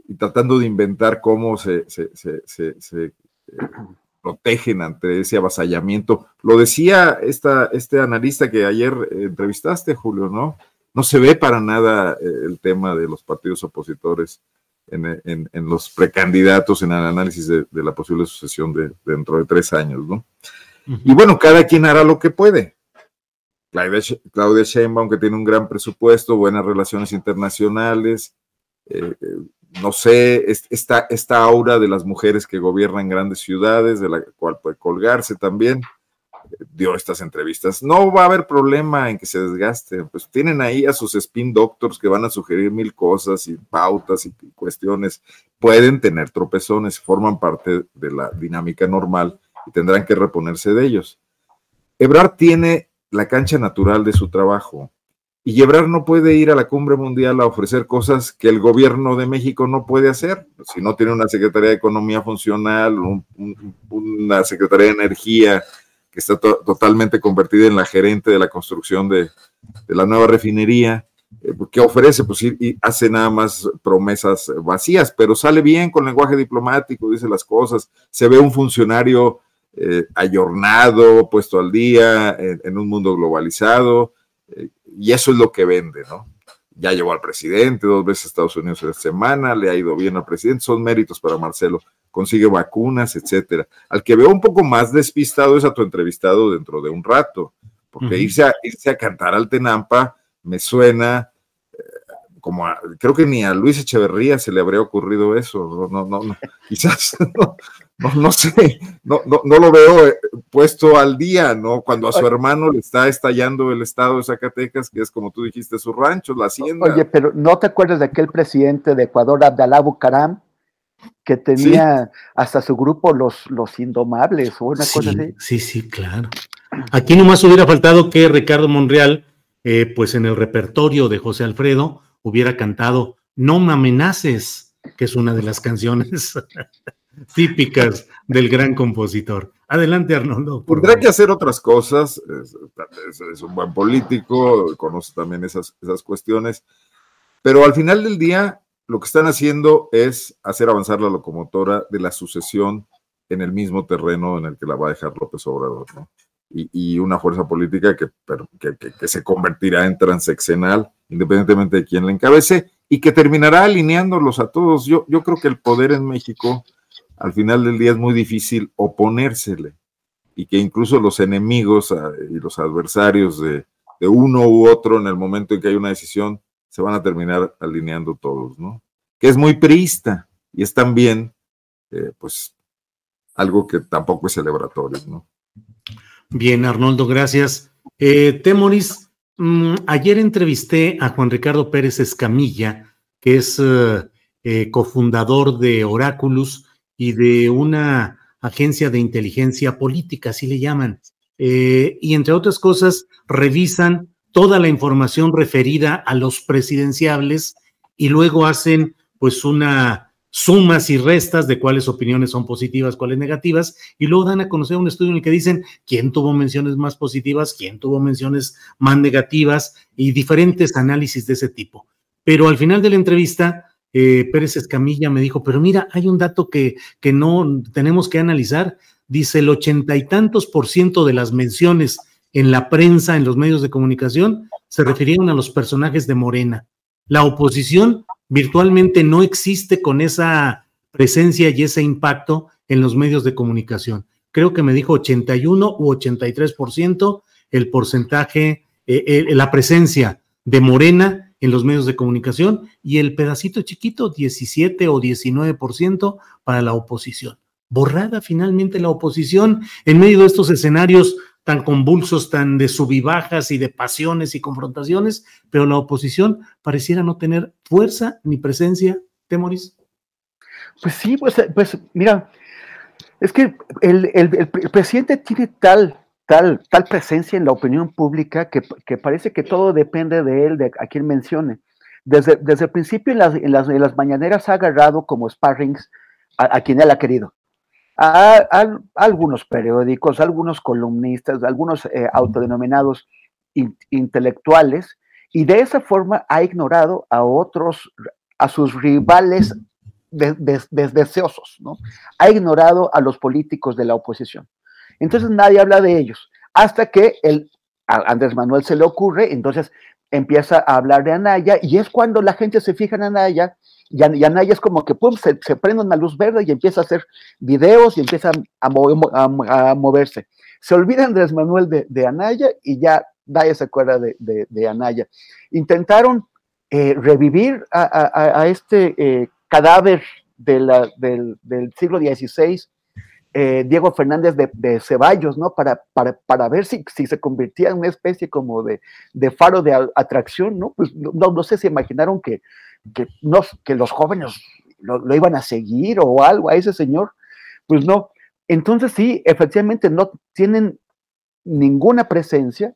Speaker 3: Y tratando de inventar cómo se, se, eh, protegen ante ese avasallamiento. Lo decía esta, este analista que ayer entrevistaste, Julio, ¿no? No se ve para nada eh, el tema de los partidos opositores en, los precandidatos en el análisis de, la posible sucesión de, dentro de tres años, ¿no? Y bueno, cada quien hará lo que puede. Claudia, Sheinbaum, que tiene un gran presupuesto, buenas relaciones internacionales, eh, eh, no sé, esta, esta aura de las mujeres que gobiernan grandes ciudades, de la cual puede colgarse también dio estas entrevistas. No va a haber problema en que se desgaste, pues tienen ahí a sus spin doctors que van a sugerir mil cosas y pautas y cuestiones. Pueden tener tropezones, forman parte de la dinámica normal y tendrán que reponerse de ellos. Ebrard tiene la cancha natural de su trabajo y Ebrard no puede ir a la cumbre mundial a ofrecer cosas que el gobierno de México no puede hacer. Si no tiene una Secretaría de Economía funcional, una Secretaría de Energía, que está totalmente convertida en la gerente de la construcción de, la nueva refinería. eh, ¿qué ofrece? Pues y hace nada más promesas vacías, pero sale bien con lenguaje diplomático, dice las cosas, se ve un funcionario eh, ayornado, puesto al día, en, un mundo globalizado, eh, y eso es lo que vende, ¿no? Ya llevó al presidente dos veces a Estados Unidos esta semana, le ha ido bien al presidente, son méritos para Marcelo, consigue vacunas, etcétera. Al que veo un poco más despistado es a tu entrevistado dentro de un rato, porque irse, a, irse a cantar al Tenampa me suena eh, como creo que ni a Luis Echeverría se le habría ocurrido eso, no, no, no, *laughs* quizás *laughs* no, no, sé, no, no, no, lo veo eh, puesto al día, ¿no? Cuando a su hermano le está estallando el estado de Zacatecas, que es como tú dijiste, su rancho, la hacienda.
Speaker 2: Oye, pero ¿no te acuerdas de aquel presidente de Ecuador, Abdalá Bucaram, que tenía hasta su grupo los, los indomables o una cosa así?
Speaker 1: Sí, sí, claro. Aquí nomás hubiera faltado que Ricardo Monreal, eh, pues en el repertorio de José Alfredo, hubiera cantado No me amenaces, que es una de las canciones *laughs* típicas del gran compositor. Adelante, Arnoldo.
Speaker 3: Tendrá que hacer otras cosas, es, un buen político, conoce también esas, esas cuestiones, pero al final del día lo que están haciendo es hacer avanzar la locomotora de la sucesión en el mismo terreno en el que la va a dejar López Obrador, ¿no? Y, una fuerza política que, que, se convertirá en transeccional, independientemente de quién la encabece, y que terminará alineándolos a todos. Yo, yo creo que el poder en México al final del día es muy difícil oponérsele y que incluso los enemigos ah, y los adversarios de, uno u otro en el momento en que hay una decisión se van a terminar alineando todos, ¿no? Que es muy priista y es también, eh, pues, algo que tampoco es celebratorio, ¿no?
Speaker 1: Bien, Arnoldo, gracias. Eh, Temoris, mm, ayer entrevisté a Juan Ricardo Pérez Escamilla, que es eh, cofundador de Oráculos y de una agencia de inteligencia política, así le llaman. Y entre otras cosas, revisan toda la información referida a los presidenciables y luego hacen pues una sumas y restas de cuáles opiniones son positivas, cuáles negativas, y luego dan a conocer un estudio en el que dicen quién tuvo menciones más positivas, quién tuvo menciones más negativas y diferentes análisis de ese tipo. Pero al final de la entrevista, eh, Pérez Escamilla me dijo, pero mira, hay un dato que, que no tenemos que analizar. Dice, el ochenta y tantos por ciento de las menciones en la prensa, en los medios de comunicación, se refirieron a los personajes de Morena. La oposición virtualmente no existe con esa presencia y ese impacto en los medios de comunicación. Creo que me dijo 81 u 83% el porcentaje, eh, eh, la presencia de Morena en los medios de comunicación y el pedacito chiquito, 17 o 19% para la oposición. Borrada finalmente la oposición en medio de estos escenarios tan convulsos, tan de subibajas y de pasiones y confrontaciones, pero la oposición pareciera no tener fuerza ni presencia, Temoris.
Speaker 2: Pues sí, pues, pues mira, es que el, presidente tiene tal tal, tal presencia en la opinión pública que, parece que todo depende de él, de a quien mencione. Desde, desde el principio en, las, en las mañaneras ha agarrado como sparrings a, quien él ha querido. A, algunos periódicos, algunos columnistas, algunos eh, autodenominados intelectuales, y de esa forma ha ignorado a otros, a sus rivales deseosos, ¿no? Ha ignorado a los políticos de la oposición. Entonces nadie habla de ellos. Hasta que el, a Andrés Manuel se le ocurre, entonces empieza a hablar de Anaya y es cuando la gente se fija en Anaya y, Anaya es como que pum, se, prende una luz verde y empieza a hacer videos y empieza a, moverse. Se olvida Andrés Manuel de, Anaya y ya nadie se acuerda de, Anaya. Intentaron eh, revivir a, este eh, cadáver del, del siglo XVI eh, Diego Fernández de, Ceballos, ¿no? Para, para, ver si, si, se convertía en una especie como de, faro de atracción, ¿no? Pues no, no sé si imaginaron que, que, no, que los jóvenes lo, iban a seguir o algo a ese señor. Pues no. Entonces sí, efectivamente no tienen ninguna presencia.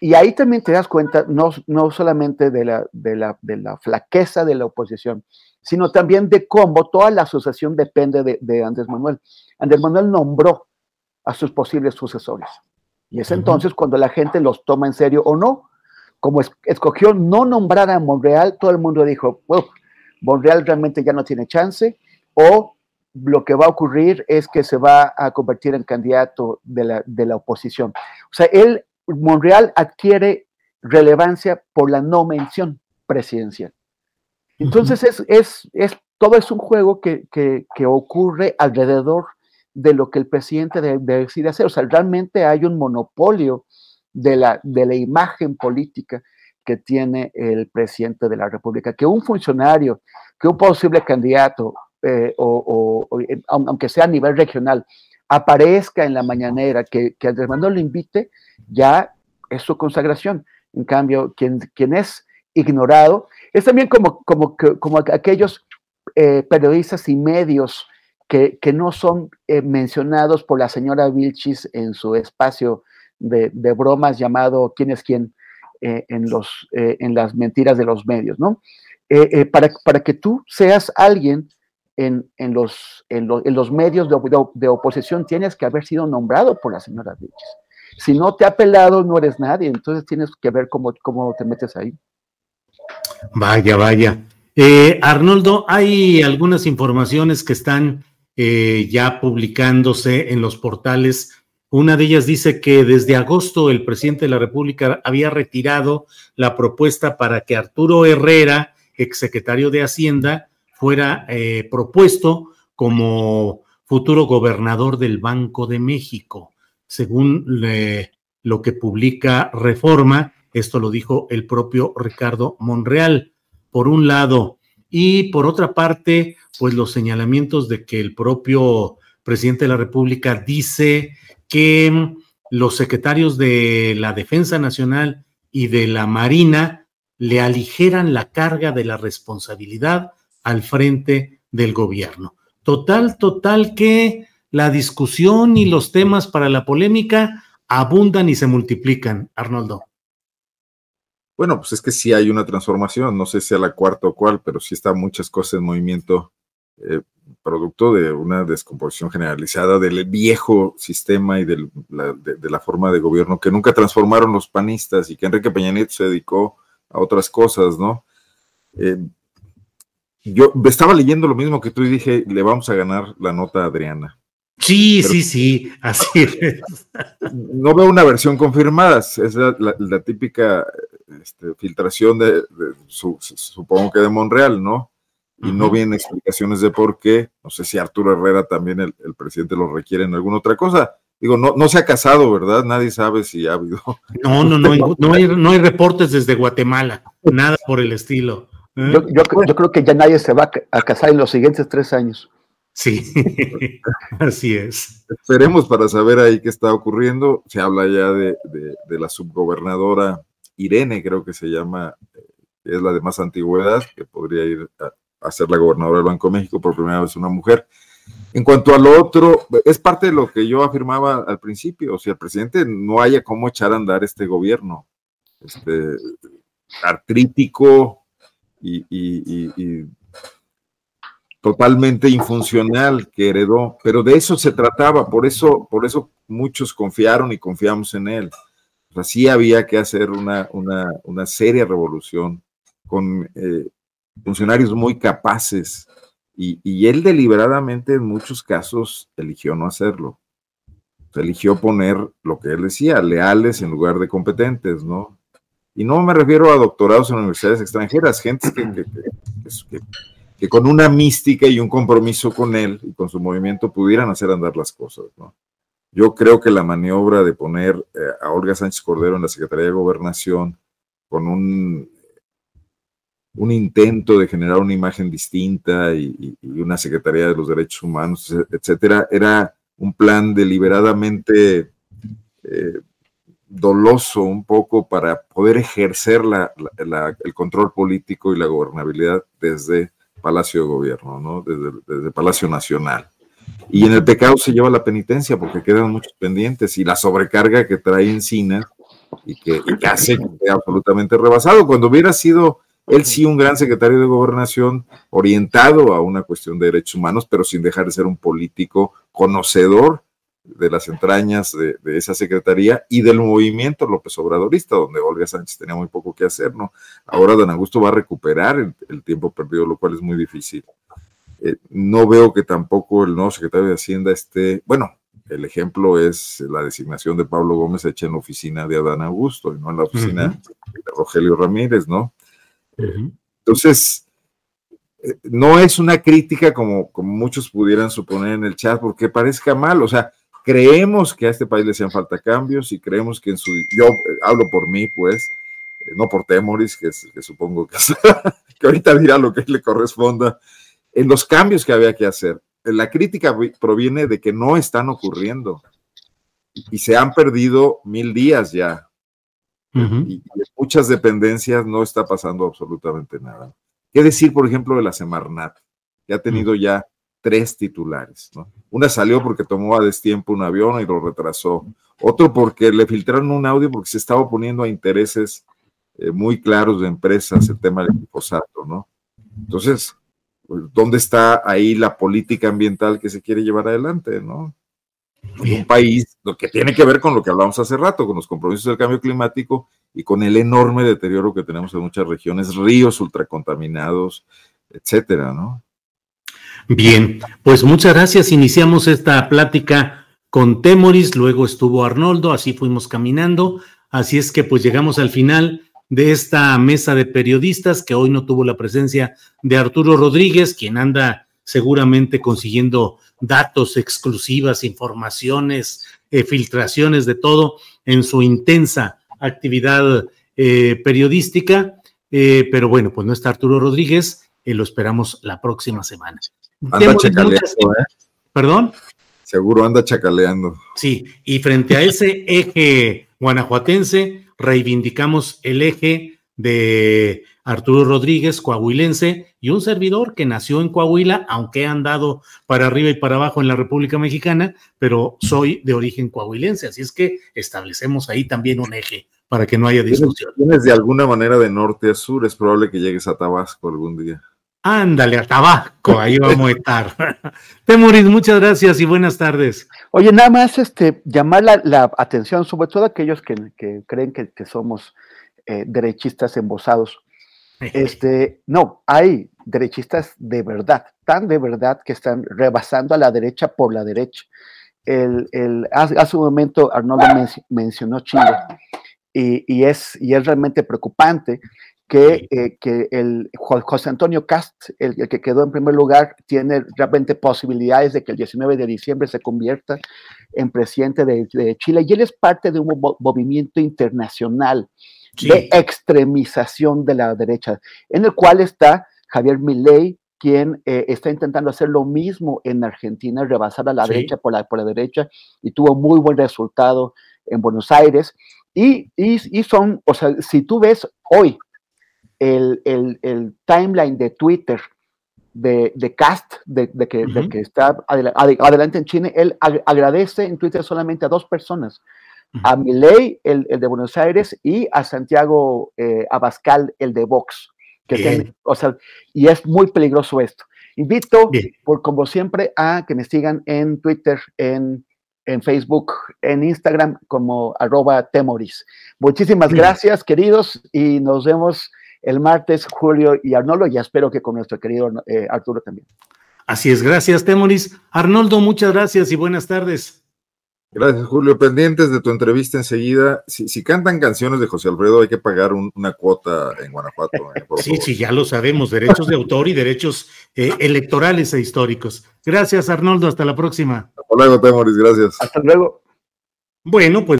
Speaker 2: Y ahí también te das cuenta, no, no solamente de la, de, la, de la flaqueza de la oposición, sino también de cómo toda la asociación depende de, Andrés Manuel. Andrés Manuel nombró a sus posibles sucesores. Y es entonces cuando la gente los toma en serio o no. como escogió no nombrar a Monreal, todo el mundo dijo, bueno, Monreal realmente ya no tiene chance, o lo que va a ocurrir es que se va a convertir en candidato de la, de la oposición. O sea, él, Monreal adquiere relevancia por la no mención presidencial. Entonces, es, es, es, todo es un juego que, que, que ocurre alrededor de lo que el presidente decide hacer. O sea, realmente hay un monopolio de la, de la imagen política que tiene el presidente de la República, que un funcionario, que un posible candidato, eh, o, eh, aunque sea a nivel regional, aparezca en la mañanera, que, que Andrés Manuel lo invite, ya es su consagración. En cambio, quien, quien es ignorado es también como, como, como aquellos eh, periodistas y medios que, que no son mencionados por la señora Vilchis en su espacio de, bromas llamado ¿Quién es quién? Eh, en, los, eh, en las mentiras de los medios, ¿no? Eh, para, para, que tú seas alguien en, en, los, en, los medios de, oposición, tienes que haber sido nombrado por la señora Vilches. Si no te ha pelado, no eres nadie, entonces tienes que ver cómo, cómo te metes ahí.
Speaker 1: Vaya, vaya. Arnoldo, hay algunas informaciones que están ya publicándose en los portales una de ellas dice que desde agosto el presidente de la República había retirado la propuesta para que Arturo Herrera, exsecretario de Hacienda, fuera eh, propuesto como futuro gobernador del Banco de México. Según lo que publica Reforma, esto lo dijo el propio Ricardo Monreal, por un lado. Y por otra parte, pues los señalamientos de que el propio presidente de la República dice que los secretarios de la Defensa Nacional y de la Marina le aligeran la carga de la responsabilidad al frente del gobierno. Total, total que la discusión y los temas para la polémica abundan y se multiplican, Arnoldo.
Speaker 3: Bueno, pues es que sí hay una transformación, no sé si a la cuarta o cuál, pero sí están muchas cosas en movimiento eh, producto de una descomposición generalizada del viejo sistema y de la, forma de gobierno que nunca transformaron los panistas y que Enrique Peña Nieto se dedicó a otras cosas, ¿no? Eh, yo estaba leyendo lo mismo que tú y dije, le vamos a ganar la nota a Adriana.
Speaker 1: Sí, sí, sí, así es. *laughs*
Speaker 3: No veo una versión confirmada, es la, típica este, filtración de, supongo que de Monreal, ¿no? y no vienen explicaciones de por qué. No sé si Arturo Herrera también el, presidente lo requiere en alguna otra cosa. Digo, no, no se ha casado, ¿verdad? Nadie sabe si ha habido.
Speaker 1: No, no, no, *laughs* no, hay, no hay reportes desde Guatemala, nada por el estilo.
Speaker 2: ¿Eh? Yo, yo, yo, creo que ya nadie se va a casar en los siguientes tres años.
Speaker 1: Sí, *laughs* así es.
Speaker 3: Esperemos para saber ahí qué está ocurriendo. Se habla ya de, de, de la subgobernadora Irene, creo que se llama, eh, es la de más antigüedad, que podría ir a, a ser la gobernadora del Banco de México, por primera vez una mujer. En cuanto a lo otro, es parte de lo que yo afirmaba al principio, o sea, el presidente no haya cómo echar a andar este gobierno, este, artrítico y, y totalmente infuncional que heredó, pero de eso se trataba, por eso, por eso muchos confiaron y confiamos en él. O sea, sí había que hacer una, una, una seria revolución con eh, funcionarios muy capaces y, él deliberadamente en muchos casos eligió no hacerlo. eligió poner lo que él decía, leales en lugar de competentes, ¿no? Y no me refiero a doctorados en universidades extranjeras, gente que, con una mística y un compromiso con él y con su movimiento pudieran hacer andar las cosas, ¿no? Yo creo que la maniobra de poner eh, a Olga Sánchez Cordero en la Secretaría de Gobernación con un un intento de generar una imagen distinta y, una Secretaría de los Derechos Humanos, etcétera, era un plan deliberadamente eh, doloso un poco para poder ejercer el control político y la gobernabilidad desde Palacio de Gobierno, ¿no? desde, Palacio Nacional. Y en el pecado se lleva la penitencia porque quedan muchos pendientes y la sobrecarga que trae encina y que, y que hace que absolutamente rebasado. Cuando hubiera sido él sí, un gran secretario de gobernación orientado a una cuestión de derechos humanos, pero sin dejar de ser un político conocedor de las entrañas de, esa secretaría y del movimiento López Obradorista, donde Olga Sánchez tenía muy poco que hacer, ¿no? Ahora Dan Augusto va a recuperar el, tiempo perdido, lo cual es muy difícil. Eh, no veo que tampoco el nuevo secretario de Hacienda esté, bueno, el ejemplo es la designación de Pablo Gómez hecha en la oficina de Adán Augusto y no en la oficina de Rogelio Ramírez, ¿no? Entonces, eh, no es una crítica como, como muchos pudieran suponer en el chat, porque parezca mal, o sea, creemos que a este país le hacían falta cambios y creemos que en su, yo eh, hablo por mí, pues, eh, no por Temoris, que, que supongo que, *laughs* que ahorita dirá lo que le corresponda, en los cambios que había que hacer la crítica proviene de que no están ocurriendo y se han perdido mil días ya. y, en muchas dependencias no está pasando absolutamente nada. ¿Qué decir, por ejemplo, de la Semarnat? Que ha tenido ya tres titulares. Una salió porque tomó a destiempo un avión y lo retrasó. Otro porque le filtraron un audio porque se estaba oponiendo a intereses eh, muy claros de empresas el tema del glifosato, ¿no? Entonces, pues, ¿dónde está ahí la política ambiental que se quiere llevar adelante, no? Un país lo que tiene que ver con lo que hablamos hace rato, con los compromisos del cambio climático y con el enorme deterioro que tenemos en muchas regiones, ríos ultracontaminados, etcétera, ¿no?
Speaker 1: Bien, pues muchas gracias. Iniciamos esta plática con Temoris, luego estuvo Arnoldo, así fuimos caminando. Así es que pues llegamos al final de esta mesa de periodistas que hoy no tuvo la presencia de Arturo Rodríguez, quien anda seguramente consiguiendo datos exclusivas, informaciones, eh, filtraciones de todo en su intensa actividad eh, periodística. Eh, pero bueno, pues no está Arturo Rodríguez, lo esperamos la próxima semana.
Speaker 3: Anda chacaleando,
Speaker 1: ¿Perdón?
Speaker 3: Seguro anda chacaleando.
Speaker 1: Sí, y frente a ese eje guanajuatense, reivindicamos el eje de Arturo Rodríguez, coahuilense, y un servidor que nació en Coahuila, aunque he andado para arriba y para abajo en la República Mexicana, pero soy de origen coahuilense, así es que establecemos ahí también un eje para que no haya discusión.
Speaker 3: Tienes de alguna manera de norte a sur, es probable que llegues a Tabasco algún día.
Speaker 1: Ándale, a Tabasco, ahí vamos a estar. *laughs* Temuris, muchas gracias y buenas tardes.
Speaker 2: Oye, nada más este, llamar la, atención, sobre todo aquellos que, creen que, somos eh, derechistas embosados. *laughs* Este, no, hay derechistas de verdad, tan de verdad que están rebasando a la derecha por la derecha. El, el, hace, un momento Arnoldo mencionó Chile y, y, es, y es realmente preocupante que, eh, que el José Antonio Cast, el, que quedó en primer lugar, tiene realmente posibilidades de que el 19 de diciembre se convierta en presidente de, Chile. Y él es parte de un movimiento internacional de extremización de la derecha, en el cual está Javier Milei, quien eh, está intentando hacer lo mismo en Argentina, rebasar a la derecha por la, por la derecha, y tuvo muy buen resultado en Buenos Aires. Y, y, y son, o sea, si tú ves hoy el, timeline de Twitter de, Cast, de, que, que, está adelante en China, él agradece en Twitter solamente a dos personas, a Milei, el, de Buenos Aires, y a Santiago eh, Abascal, el de Vox. Que o sea, y es muy peligroso esto. Invito, por, como siempre, a que me sigan en Twitter, en, en Facebook, en Instagram, como arroba temoris. Muchísimas gracias, queridos, y nos vemos el martes, Julio y Arnoldo, y espero que con nuestro querido eh, Arturo también.
Speaker 1: Así es, gracias, Temoris. Arnoldo, muchas gracias y buenas tardes.
Speaker 3: Gracias, Julio. Pendientes de tu entrevista enseguida. Si, cantan canciones de José Alfredo, hay que pagar una cuota en Guanajuato.
Speaker 1: Eh, sí, sí, ya lo sabemos. Derechos de autor y derechos eh, electorales e históricos. Gracias, Arnoldo. Hasta la próxima.
Speaker 3: Hasta luego, Temoris. Gracias.
Speaker 2: Hasta luego.
Speaker 1: Bueno, pues.